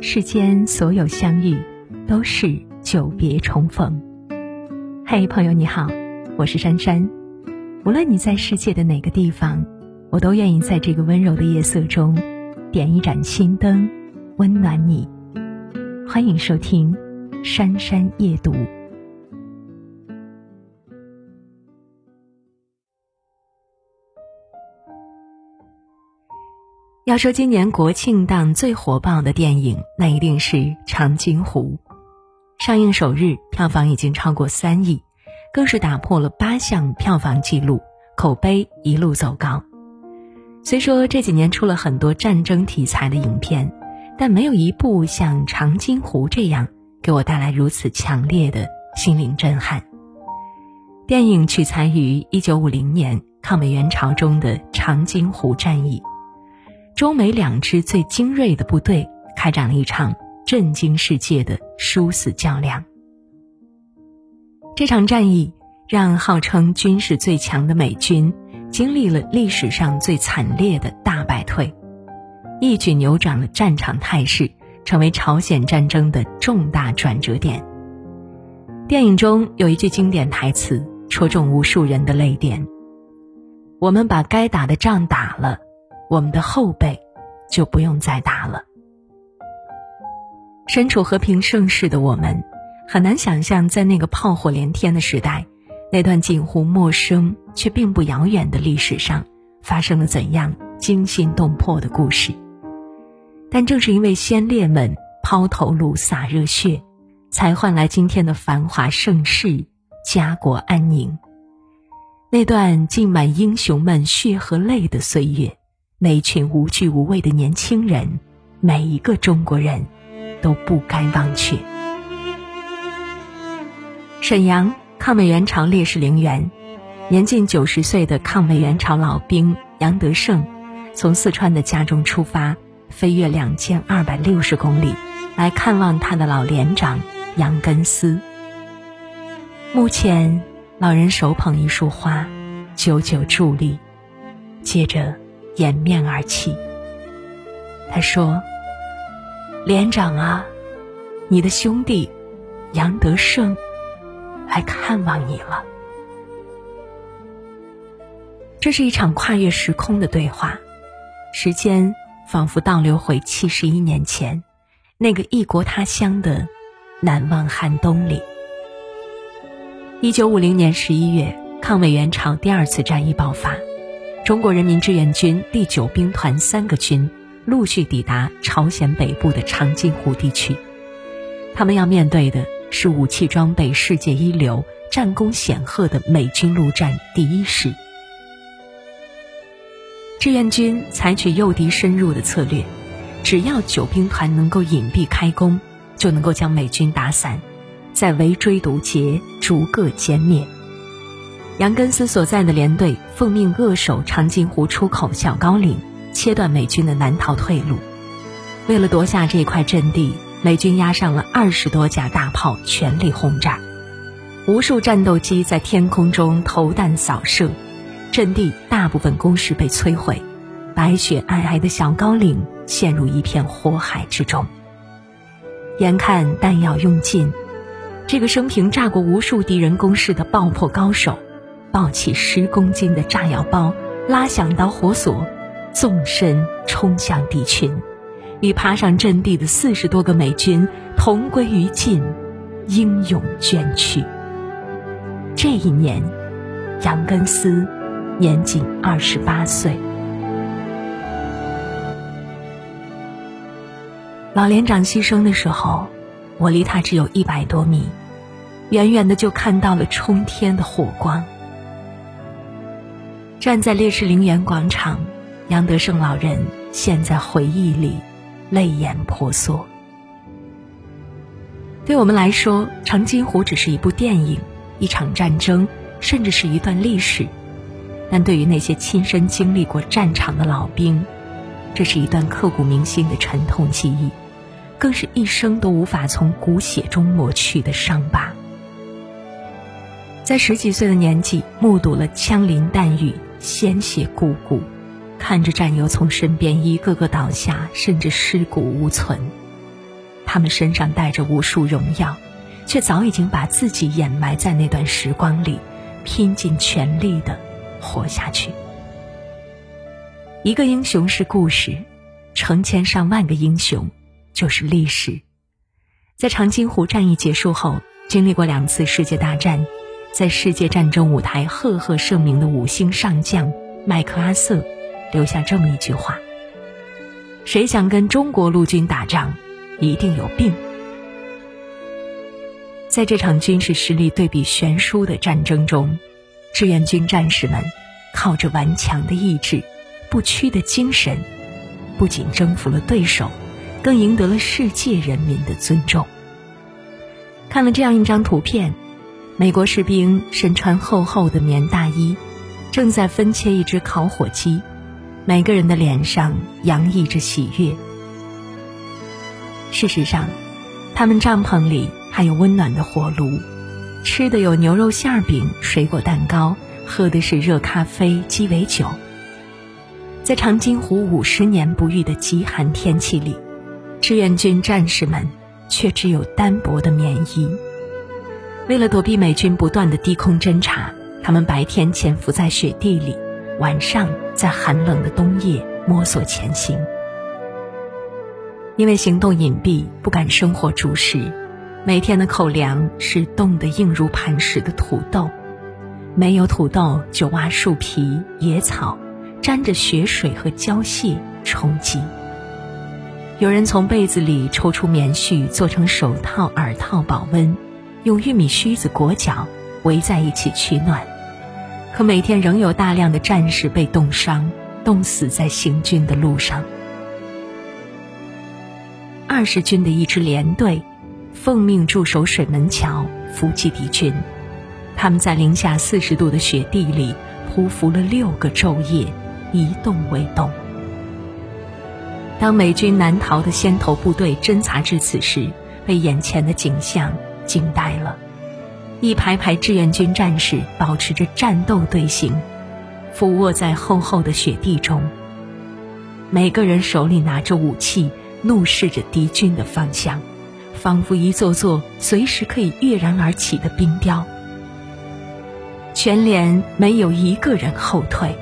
世间所有相遇，都是久别重逢。嘿，朋友你好，我是珊珊。无论你在世界的哪个地方，我都愿意在这个温柔的夜色中，点一盏心灯，温暖你。欢迎收听《珊珊夜读》。要说今年国庆档最火爆的电影，那一定是《长津湖》。上映首日票房已经超过三亿，更是打破了八项票房纪录，口碑一路走高。虽说这几年出了很多战争题材的影片，但没有一部像《长津湖》这样给我带来如此强烈的心灵震撼。电影取材于一九五零年抗美援朝中的长津湖战役。中美两支最精锐的部队开展了一场震惊世界的殊死较量。这场战役让号称军事最强的美军经历了历史上最惨烈的大败退，一举扭转了战场态势，成为朝鲜战争的重大转折点。电影中有一句经典台词，戳中无数人的泪点：“我们把该打的仗打了。”我们的后辈就不用再打了。身处和平盛世的我们，很难想象在那个炮火连天的时代，那段近乎陌生却并不遥远的历史上，发生了怎样惊心动魄的故事。但正是因为先烈们抛头颅洒热血，才换来今天的繁华盛世、家国安宁。那段浸满英雄们血和泪的岁月。那群无惧无畏的年轻人，每一个中国人都不该忘却。沈阳抗美援朝烈士陵园，年近九十岁的抗美援朝老兵杨德胜，从四川的家中出发，飞越两千二百六十公里，来看望他的老连长杨根思。目前，老人手捧一束花，久久伫立，接着。掩面而泣。他说：“连长啊，你的兄弟杨德胜来看望你了。”这是一场跨越时空的对话，时间仿佛倒流回七十一年前，那个异国他乡的难忘寒冬里。一九五零年十一月，抗美援朝第二次战役爆发。中国人民志愿军第九兵团三个军陆续抵达朝鲜北部的长津湖地区，他们要面对的是武器装备世界一流、战功显赫的美军陆战第一师。志愿军采取诱敌深入的策略，只要九兵团能够隐蔽开弓，就能够将美军打散，再围追堵截，逐个歼灭。杨根思所在的连队奉命扼守长津湖出口小高岭，切断美军的南逃退路。为了夺下这块阵地，美军押上了二十多架大炮，全力轰炸，无数战斗机在天空中投弹扫射，阵地大部分工事被摧毁，白雪皑皑的小高岭陷入一片火海之中。眼看弹药用尽，这个生平炸过无数敌人工事的爆破高手。抱起十公斤的炸药包，拉响导火索，纵身冲向敌群，与爬上阵地的四十多个美军同归于尽，英勇捐躯。这一年，杨根思年仅二十八岁。老连长牺牲的时候，我离他只有一百多米，远远的就看到了冲天的火光。站在烈士陵园广场，杨德胜老人陷在回忆里，泪眼婆娑。对我们来说，《长津湖》只是一部电影，一场战争，甚至是一段历史；但对于那些亲身经历过战场的老兵，这是一段刻骨铭心的沉痛记忆，更是一生都无法从骨血中抹去的伤疤。在十几岁的年纪，目睹了枪林弹雨。鲜血汩汩，看着战友从身边一个个倒下，甚至尸骨无存，他们身上带着无数荣耀，却早已经把自己掩埋在那段时光里，拼尽全力的活下去。一个英雄是故事，成千上万个英雄就是历史。在长津湖战役结束后，经历过两次世界大战，在世界战争舞台赫赫盛名的五星上将麦克阿瑟留下这么一句话：“谁想跟中国陆军打仗？”一定有病。在这场军事实力对比悬殊的战争中，志愿军战士们靠着顽强的意志、不屈的精神，不仅征服了对手，更赢得了世界人民的尊重。看了这样一张图片，美国士兵身穿厚厚的棉大衣，正在分切一只烤火鸡，每个人的脸上洋溢着喜悦。事实上，他们帐篷里还有温暖的火炉，吃的有牛肉馅饼、水果蛋糕，喝的是热咖啡、鸡尾酒。在长津湖五十年不遇的极寒天气里，志愿军战士们却只有单薄的棉衣。为了躲避美军不断的低空侦察，他们白天潜伏在雪地里，晚上在寒冷的冬夜摸索前行。因为行动隐蔽，不敢生火煮食，每天的口粮是冻得硬如磐石的土豆，没有土豆就挖树皮、野草，沾着雪水和胶屑充饥。有人从被子里抽出棉絮做成手套、耳套保温，用玉米须子裹脚围在一起取暖。可每天仍有大量的战士被冻伤，冻死在行军的路上。二十军的一支连队，奉命驻守水门桥，伏击敌军。他们在零下四十度的雪地里匍匐了六个昼夜，一动未动。当美军南逃的先头部队侦察至此时，被眼前的景象惊呆了。一排排志愿军战士保持着战斗队形，俯卧在厚厚的雪地中。每个人手里拿着武器。怒视着敌军的方向，仿佛一座座随时可以跃然而起的冰雕。全连没有一个人后退，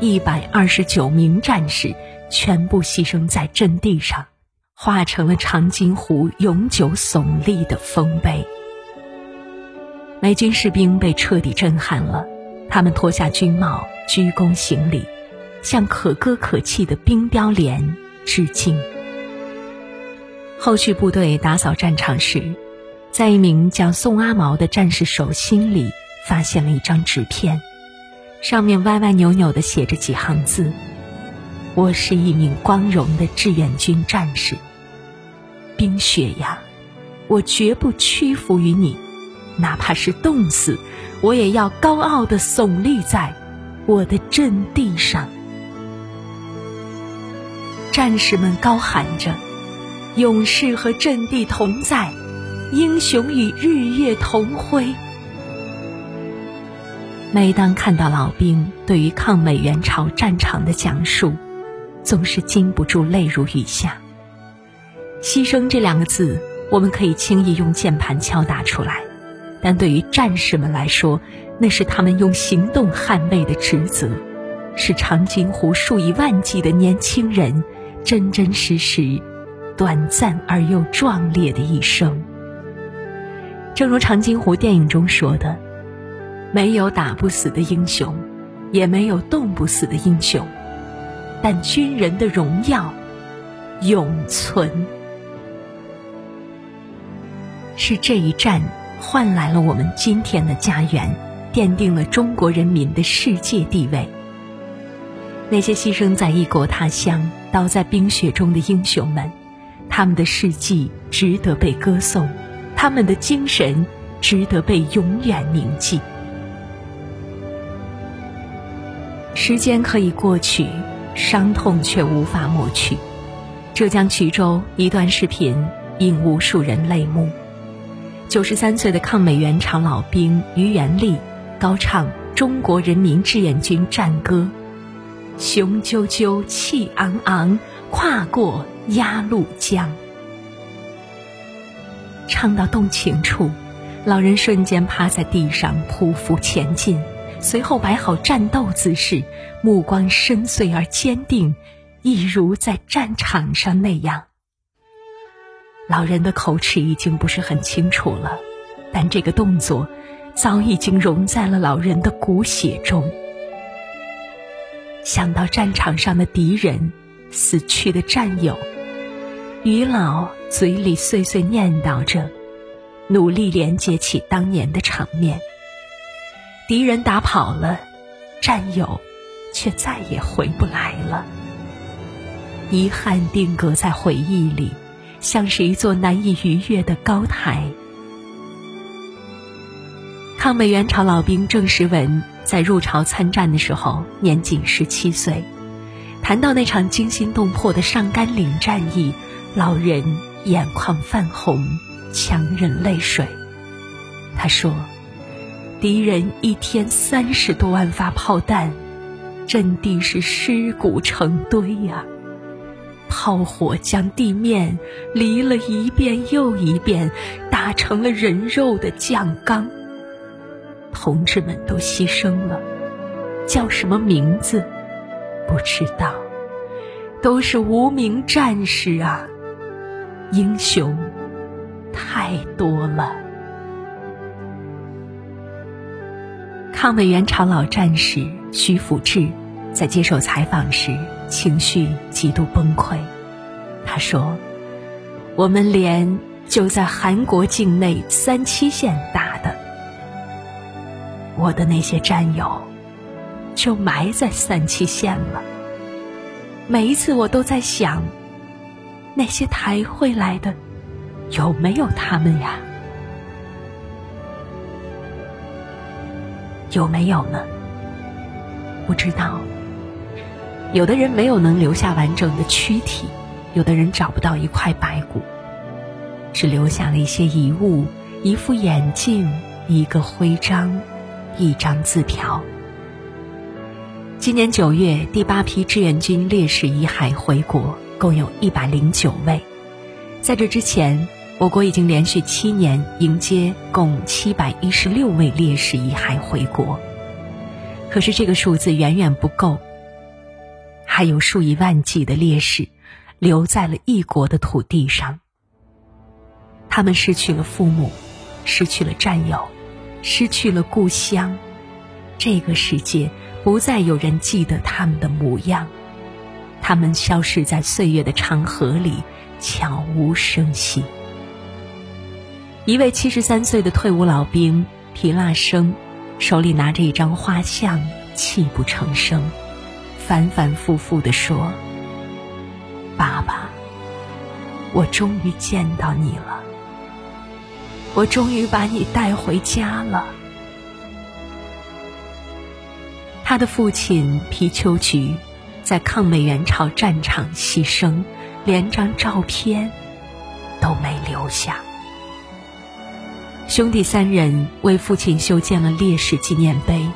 一百二十九名战士全部牺牲在阵地上，化成了长津湖永久耸立的丰碑。美军士兵被彻底震撼了，他们脱下军帽，鞠躬行礼，向可歌可泣的冰雕连致敬。后续部队打扫战场时，在一名叫宋阿毛的战士手心里发现了一张纸片，上面歪歪扭扭的写着几行字：“我是一名光荣的志愿军战士，冰雪呀，我绝不屈服于你，哪怕是冻死，我也要高傲的耸立在我的阵地上。”战士们高喊着。勇士和阵地同在，英雄与日月同辉。每当看到老兵对于抗美援朝战场的讲述，总是禁不住泪如雨下。牺牲这两个字，我们可以轻易用键盘敲打出来，但对于战士们来说，那是他们用行动捍卫的职责，是长津湖数以万计的年轻人真真实实。短暂而又壮烈的一生。正如长津湖电影中说的：“没有打不死的英雄，也没有冻不死的英雄，但军人的荣耀永存。”是这一战换来了我们今天的家园，奠定了中国人民的世界地位。那些牺牲在异国他乡、倒在冰雪中的英雄们。他们的事迹值得被歌颂，他们的精神值得被永远铭记。时间可以过去，伤痛却无法抹去。浙江衢州一段视频引无数人泪目：九十三岁的抗美援朝老兵于元利高唱中国人民志愿军战歌，雄赳赳气昂昂，跨过。鸭绿江，唱到动情处，老人瞬间趴在地上匍匐前进，随后摆好战斗姿势，目光深邃而坚定，一如在战场上那样。老人的口齿已经不是很清楚了，但这个动作早已经融在了老人的骨血中。想到战场上的敌人，死去的战友，于老嘴里碎碎念叨着，努力连接起当年的场面。敌人打跑了，战友却再也回不来了，遗憾定格在回忆里。像是一座难以逾越的高台。抗美援朝老兵郑时文在入朝参战的时候年仅十七岁，谈到那场惊心动魄的上甘岭战役，老人眼眶泛红，强忍泪水。他说：“敌人一天三十多万发炮弹，阵地是尸骨成堆呀。”炮火将地面犁了一遍又一遍，打成了人肉的酱缸。同志们都牺牲了，叫什么名字？不知道，都是无名战士啊！英雄太多了。抗美援朝老战士徐福志在接受采访时。情绪极度崩溃，他说：“我们连就在韩国境内三七线打的，我的那些战友就埋在三七线了。每一次我都在想，那些抬回来的有没有他们呀？有没有呢？不知道。”有的人没有能留下完整的躯体，有的人找不到一块白骨，只留下了一些遗物：一副眼镜、一个徽章、一张字条。今年九月，第八批志愿军烈士遗骸回国，共有一百零九位。在这之前，我国已经连续七年迎接共七百一十六位烈士遗骸回国。可是，这个数字远远不够。还有数以万计的烈士留在了异国的土地上，他们失去了父母，失去了战友，失去了故乡，这个世界不再有人记得他们的模样，他们消失在岁月的长河里，悄无声息。一位七十三岁的退伍老兵皮腊生，手里拿着一张画像，泣不成声。反反复复的说：“爸爸，我终于见到你了，我终于把你带回家了。”他的父亲皮秋菊在抗美援朝战场牺牲，连张照片都没留下。兄弟三人为父亲修建了烈士纪念碑，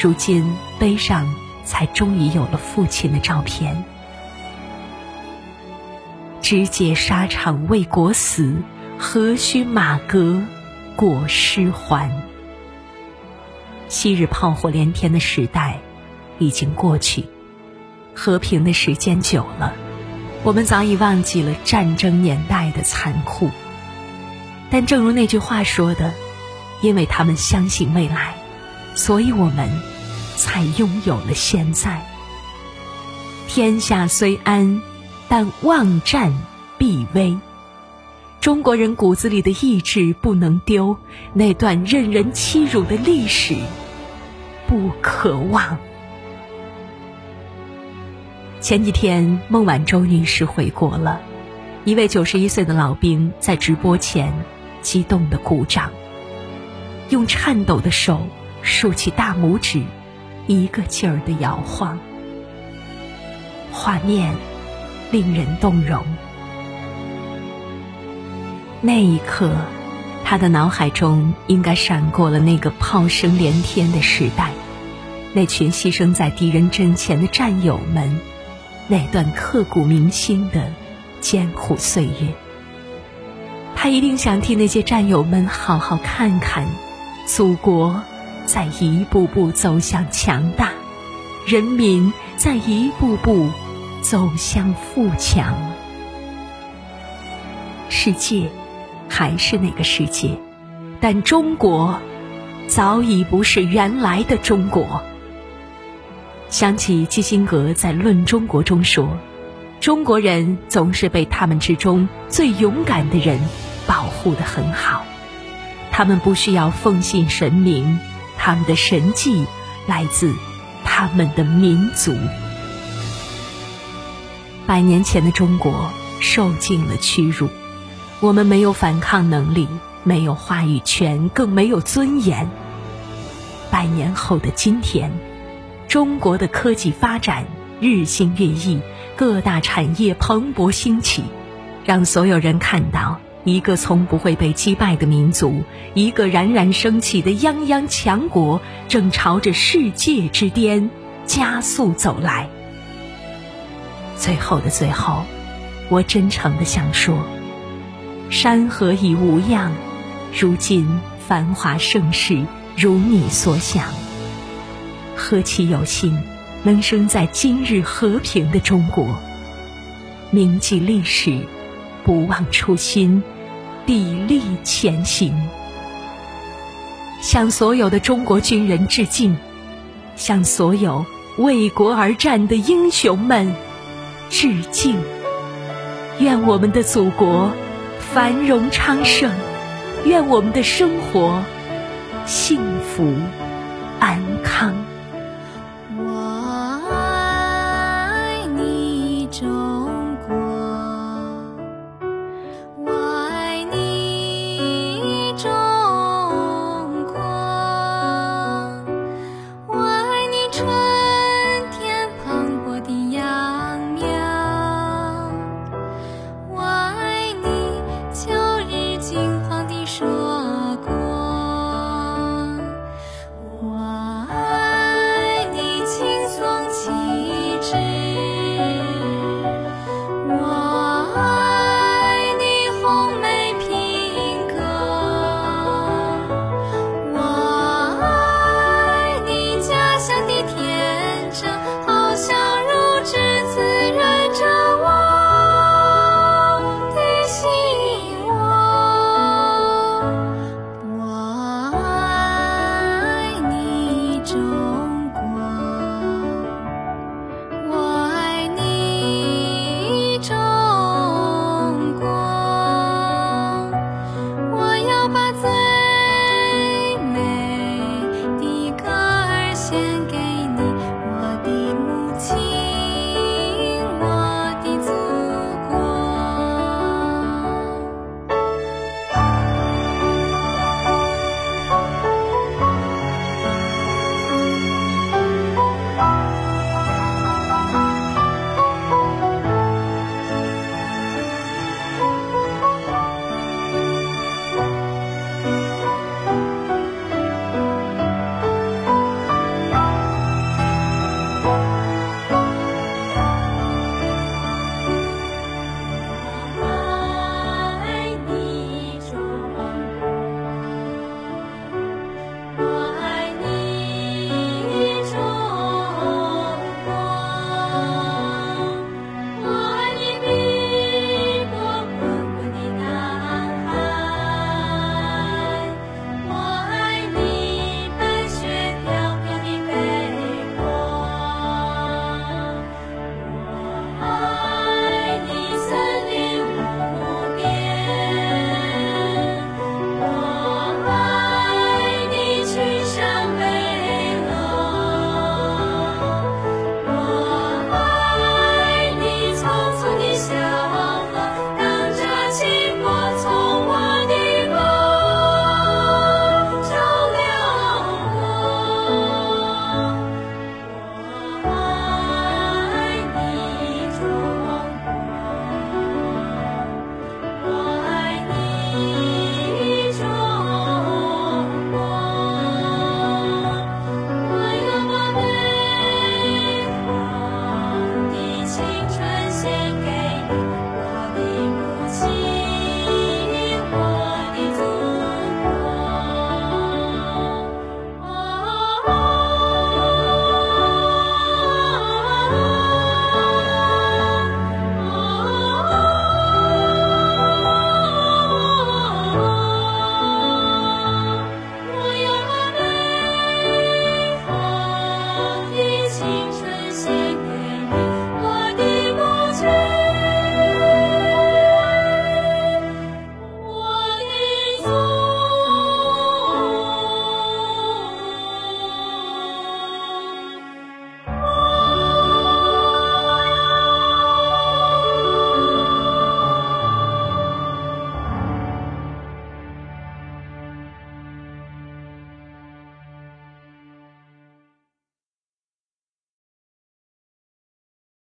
如今碑上。才终于有了父亲的照片。直解沙场为国死，何须马革裹尸还？昔日炮火连天的时代已经过去，和平的时间久了，我们早已忘记了战争年代的残酷。但正如那句话说的：“因为他们相信未来，所以我们。”才拥有了现在。天下虽安，但忘战必危。中国人骨子里的意志不能丢，那段任人欺辱的历史不可忘。前几天，孟晚舟女士回国了，一位九十一岁的老兵在直播前激动的鼓掌，用颤抖的手竖起大拇指。一个劲儿的摇晃，画面令人动容。那一刻，他的脑海中应该闪过了那个炮声连天的时代，那群牺牲在敌人阵前的战友们，那段刻骨铭心的艰苦岁月。他一定想替那些战友们好好看看，祖国在一步步走向强大，人民在一步步走向富强。世界还是那个世界，但中国早已不是原来的中国。想起基辛格在《论中国》中说：“中国人总是被他们之中最勇敢的人保护得很好，他们不需要奉信神明，他们的神迹来自他们的民族。”百年前的中国受尽了屈辱，我们没有反抗能力，没有话语权，更没有尊严。百年后的今天。中国的科技发展日新月异，各大产业蓬勃兴起，让所有人看到一个从不会被击败的民族，一个冉冉升起的泱泱强国，正朝着世界之巅加速走来。最后的最后，我真诚的想说：山河已无恙，如今繁华盛世如你所想。何其有幸，能生在今日和平的中国。铭记历史，不忘初心，砥砺前行。向所有的中国军人致敬，向所有为国而战的英雄们致敬。愿我们的祖国繁荣昌盛，愿我们的生活幸福。